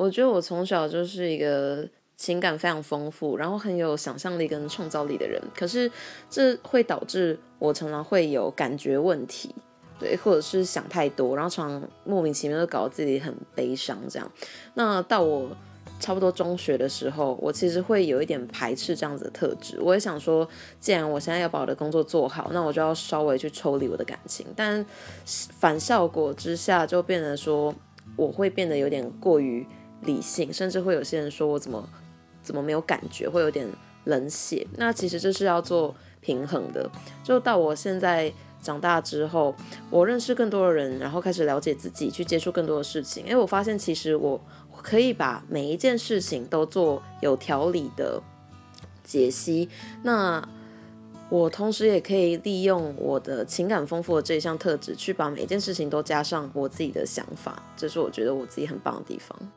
我觉得我从小就是一个情感非常丰富，然后很有想象力跟创造力的人。可是这会导致我常常会有感觉问题，对，或者是想太多，然后常常莫名其妙就搞得自己很悲伤这样。那到我差不多中学的时候，我其实会有一点排斥这样子的特质。我也想说，既然我现在要把我的工作做好，那我就要稍微去抽离我的感情。但反效果之下，就变得说我会变得有点过于理性，甚至会有些人说我怎么怎么没有感觉，会有点冷血。那其实这是要做平衡的。就到我现在长大之后，我认识更多的人，然后开始了解自己，去接触更多的事情。因为我发现其实我。可以把每一件事情都做有条理的解析，那我同时也可以利用我的情感丰富的这一项特质，去把每件事情都加上我自己的想法，这是我觉得我自己很棒的地方。